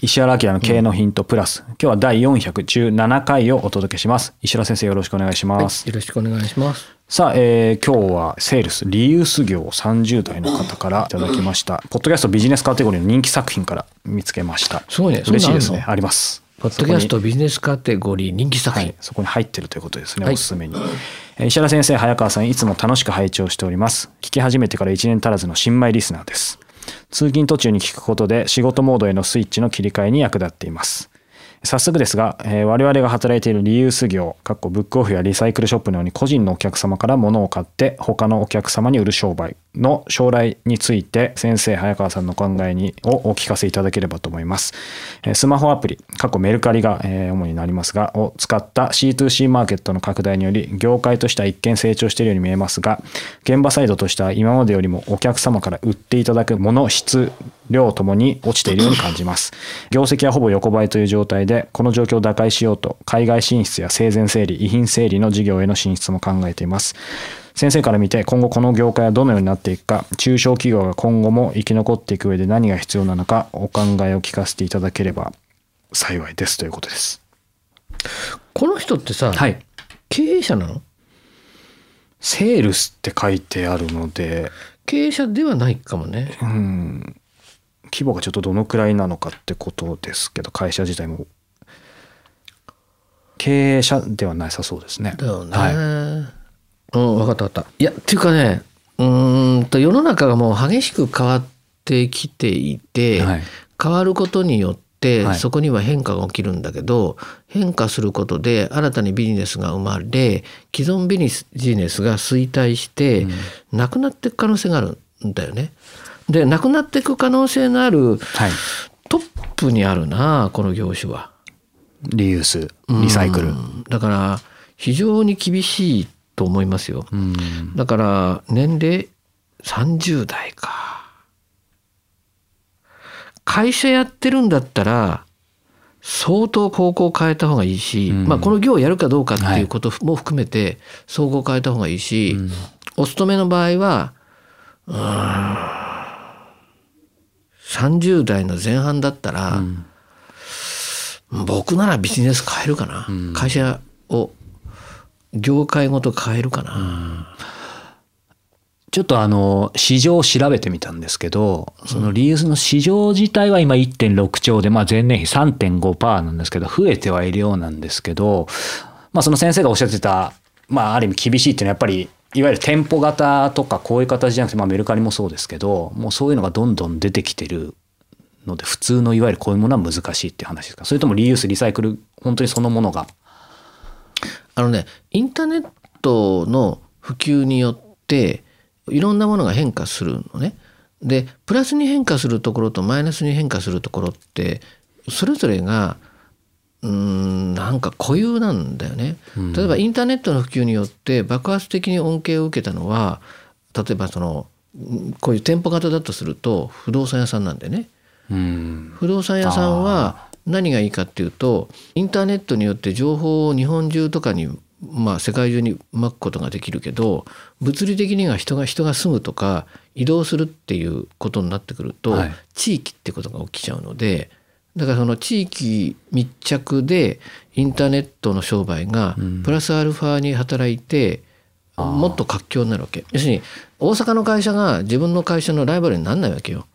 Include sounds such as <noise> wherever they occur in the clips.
石原明の経営のヒントプラス、今日は第417回をお届けします。石原先生よろしくお願いします、はい、よろしくお願いします。さあ、えー、今日はセールスリユース業30代の方からいただきました。ポッドキャストビジネスカテゴリーの人気作品から見つけました。すごいね。嬉しいですね。あります。ポッドキャストビジネスカテゴリー人気作品、はい、そこに入ってるということですね、はい、おすすめに。石原先生早川さんいつも楽しく拝聴しております。聞き始めてから1年足らずの新米リスナーです通勤途中に聞くことで仕事モードへのスイッチの切り替えに役立っています。早速ですが、えー、我々が働いているリユース業、かっこブックオフやリサイクルショップのように個人のお客様から物を買って他のお客様に売る商売の将来について先生早川さんの考えにをお聞かせいただければと思います。えスマホアプリ、過去メルカリがえ主になりますが、を使った C2C マーケットの拡大により業界としては一見成長しているように見えますが、現場サイドとしては今までよりもお客様から売っていただくもの質、量ともに落ちているように感じます。業績はほぼ横ばいという状態で、この状況を打開しようと海外進出や生前整理、遺品整理の事業への進出も考えています。先生から見て今後この業界はどのようになっていくか中小企業が今後も生き残っていく上で何が必要なのかお考えを聞かせていただければ幸いですということです。この人ってさ、はい、経営者なの？セールスって書いてあるので経営者ではないかもね。うん規模がちょっとどのくらいなのかってことですけど会社自体も経営者ではなさそうですね。だよね。はいうん、分かった分かった。いや、っていうかね、うんと世の中がもう激しく変わってきていて、はい、変わることによって、そこには変化が起きるんだけど、変化することで新たにビジネスが生まれ既存ビジネスが衰退して、うん、なくなっていく可能性があるんだよね。でなくなっていく可能性のある、トップにあるなこの業種は。リユースリサイクル。だから非常に厳しいと思いますよ。だから年齢30代か。会社やってるんだったら相当方向を変えた方がいいし、まあこの業をやるかどうかっていうことも含めて総合変えた方がいいし、お勤めの場合は30代の前半だったら、僕ならビジネス変えるかな、会社を業界ごと変えるかな。ちょっとあの市場を調べてみたんですけど、そのリユースの市場自体は今1.6兆で、まあ、前年比3.5%なんですけど、増えてはいるようなんですけど、まあ、その先生がおっしゃってた、まあ、ある意味厳しいっていうのはやっぱり、いわゆる店舗型とかこういう形じゃなくて、まあ、メルカリもそうですけど、もうそういうのがどんどん出てきてるので、普通のいわゆるこういうものは難しいっていう話ですか？それともリユース、リサイクル、本当にそのものが？あのねインターネットの普及によっていろんなものが変化するのね。でプラスに変化するところとマイナスに変化するところってそれぞれがうんなんか固有なんだよね。例えばインターネットの普及によって爆発的に恩恵を受けたのは例えばそのこういう店舗型だとすると不動産屋さんなんでね。不動産屋さんは何がいいかっていうとインターネットによって情報を日本中とかにまあ世界中にまくことができるけど物理的には人が人が住むとか移動するっていうことになってくると、はい、地域ってことが起きちゃうのでだからその地域密着でインターネットの商売がプラスアルファに働いて、もっと活況になるわけ要するに大阪の会社が自分の会社のライバルにならないわけよ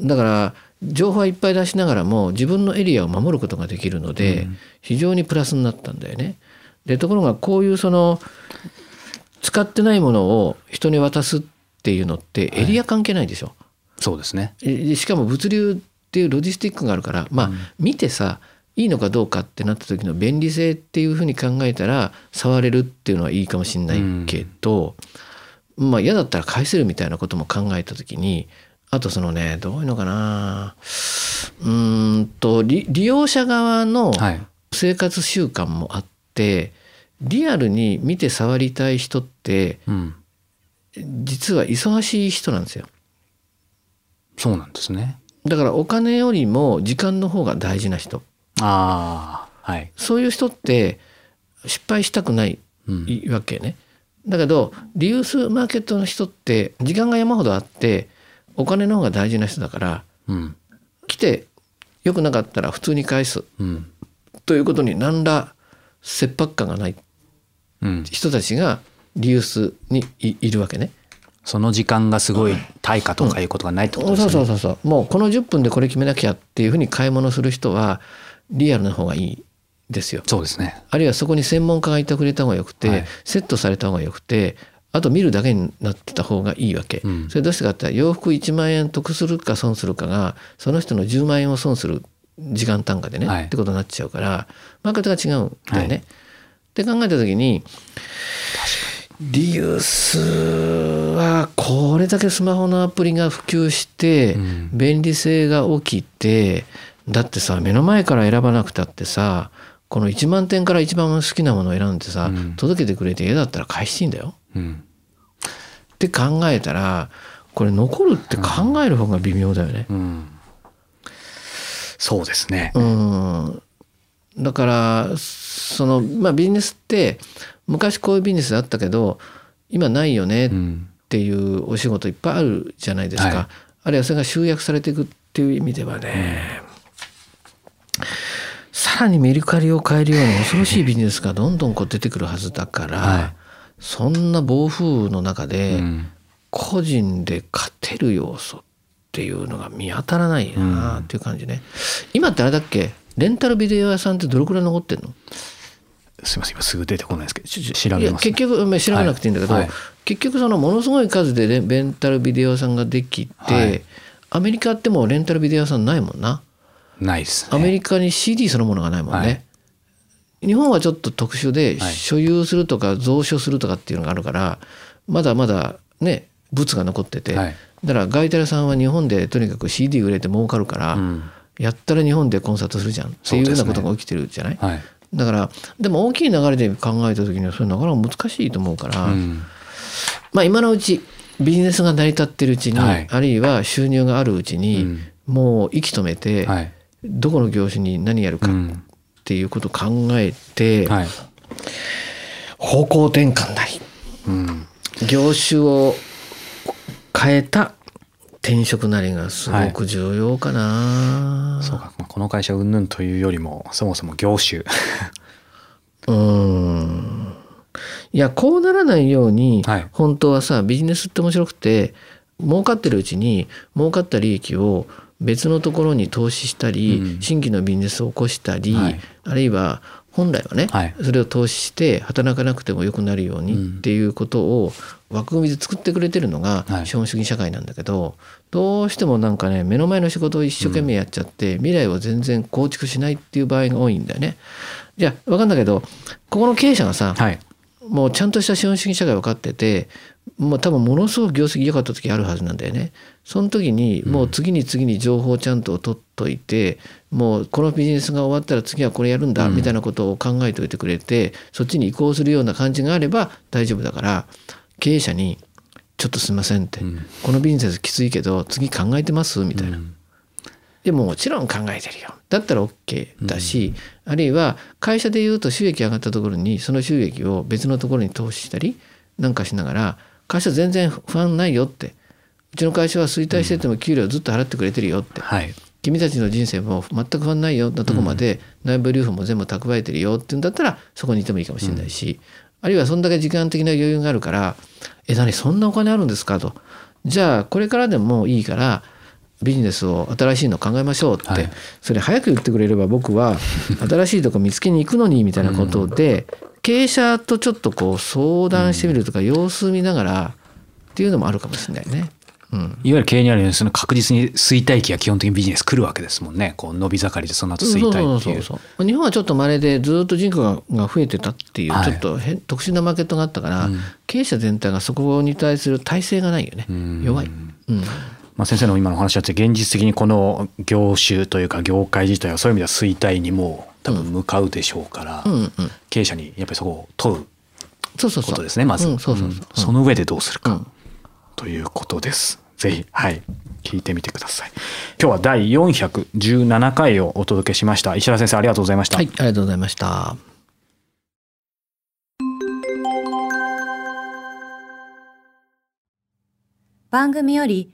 だから情報はいっぱい出しながらも自分のエリアを守ることができるので、非常にプラスになったんだよね。でところがこういうその使ってないものを人に渡すっていうのってエリア関係ないでしょ。そうですね。えしかも物流っていうロジスティックがあるからまあ、見てさいいのかどうかってなった時の便利性っていうふうに考えたら触れるっていうのはいいかもしれないけど、まあ嫌だったら返せるみたいなことも考えた時にあとそのねどういうのかなうーんと利利用者側のはい。生活習慣もあってリアルに見て触りたい人ってうん。実は忙しい人なんですよ。そうなんですね。だからお金よりも時間の方が大事な人ああ、はい。そういう人って失敗したくないうん。わけね。だけどリユースマーケットの人って時間が山ほどあってお金の方が大事な人だからうん。来て良くなかったら普通に返すうん。ということに何ら切迫感がないうん。人たちがリユースにいいるわけね。その時間がすごい対価とかいうことがないってことですね。そうそうそうそう。もうこの10分でこれ決めなきゃっていうふうに買い物する人はリアルな方がいいですよ。そうですね。あるいはそこに専門家がいてくれた方がよくて、はい。セットされた方がよくてあと見るだけになってた方がいいわけ、うん。それどうしてかって洋服1万円得するか損するかがその人の10万円を損する時間単価でね、はい。ってことになっちゃうからマーケットが違うんだよね。はい。って考えた時にリユースはこれだけスマホのアプリが普及してうん便利性が起きてだってさ目の前から選ばなくたってさこの1万点から一番好きなものを選んでさ、うん届けてくれて嫌だったら返していいんだよ。うん。って考えたらこれ残るって考える方が微妙だよね。うん。そうですね。うんだからそのまあビジネスって昔こういうビジネスあったけど今ないよねっうん。ていうお仕事いっぱいあるじゃないですか、はい。あるいはそれが集約されていくっていう意味ではね、さらにメルカリを変えるような恐ろしいビジネスがどんどんこう出てくるはずだから、はい。そんな暴風の中でうん。個人で勝てる要素っていうのが見当たらないなっていう感じね、今ってあれだっけ？レンタルビデオ屋さんってどれくらい残ってんの？すみません、今すぐ出てこないですけど、調べます、ね。結局まあ調べなくていいんだけど、はい。はい結局そのものすごい数でレレンタルビデオ屋さんができて、はい。アメリカってもうレンタルビデオ屋さんないもんな。ないですね。アメリカに CD そのものがないもんね、はい。日本はちょっと特殊ではい。所有するとか蔵書するとかっていうのがあるからまだまだね物が残ってて、はい。だからガイタレさんは日本でとにかく CD 売れて儲かるから、うんやったら日本でコンサートするじゃんっていうようなことが起きてるじゃない、はい。だからでも大きい流れで考えた時にはそれなかなか難しいと思うから、うん。まあ今のうちビジネスが成り立ってるうちに、はいあるいは収入があるうちに、うんもう息止めて、はい。どこの業種に何やるかっうん。ていうことを考えて、はい。方向転換なりうん。業種を変えた転職なりがすごく重要かな。そうか、まあ、この会社云々というよりも、そもそも業種。<laughs> うーん。いやこうならないように、はい。本当はさビジネスって面白くて儲かってるうちに儲かった利益を別のところに投資したり、うん。新規のビジネスを起こしたり、はい。あるいは本来はね、はいそれを投資して働かなくても良くなるようにうんっていうことを枠組みで作ってくれてるのがはい資本主義社会なんだけど、どうしてもなんかね目の前の仕事を一生懸命やっちゃって、未来を全然構築しないっていう場合が多いんだよね。じゃあ分かんだけどここの経営者がさ、はい。もうちゃんとした資本主義社会分かっててもう多分ものすごく業績良かった時あるはずなんだよね。その時にもう次に次に情報をちゃんと取っといて、もうこのビジネスが終わったら次はこれやるんだみたいなことを考えておいてくれて、そっちに移行するような感じがあれば大丈夫だから経営者に「ちょっとすいません」って、うんこのビジネスきついけど次考えてます?」みたいな。うんでももちろん考えてるよだったら OK だし、あるいは会社でいうと収益上がったところにその収益を別のところに投資したりなんかしながら会社全然不安ないよってうちの会社は衰退してても給料ずっと払ってくれてるよって、はい。君たちの人生も全く不安ないよなとこまで内部留保も全部蓄えてるよっていうんだったらそこにいてもいいかもしれないし、あるいはそんだけ時間的な余裕があるから「え何そんなお金あるんですか?」と。じゃあこれからでもいいからビジネスを新しいの考えましょうって、はい。それ早く言ってくれれば僕は <laughs> 新しいとこ見つけに行くのにみたいなことで、経営者とちょっとこう相談してみるとか、様子見ながらっていうのもあるかもしれないね。うん、いわゆる経営にあるようにその確実に衰退期が基本的にビジネス来るわけですもんね。こう伸び盛りでその後衰退っていう。そうそうそうそう日本はちょっと稀でずっと人口がが増えてたっていう、はい。ちょっと変特殊なマーケットがあったから、経営者全体がそこに対する体制がないよね、弱い、うん、まあ、先生の今のお話だって現実的にこの業種というか業界自体はそういう意味では衰退にもう多分向かうでしょうから、うんうん。経営者にやっぱりそこを問うそうそうそう。ことですねまず、うんその上でどうするか、うん。ということです。ぜひはい聞いてみてください。今日は第417回をお届けしました。石原先生ありがとうございました、はいありがとうございました。番組より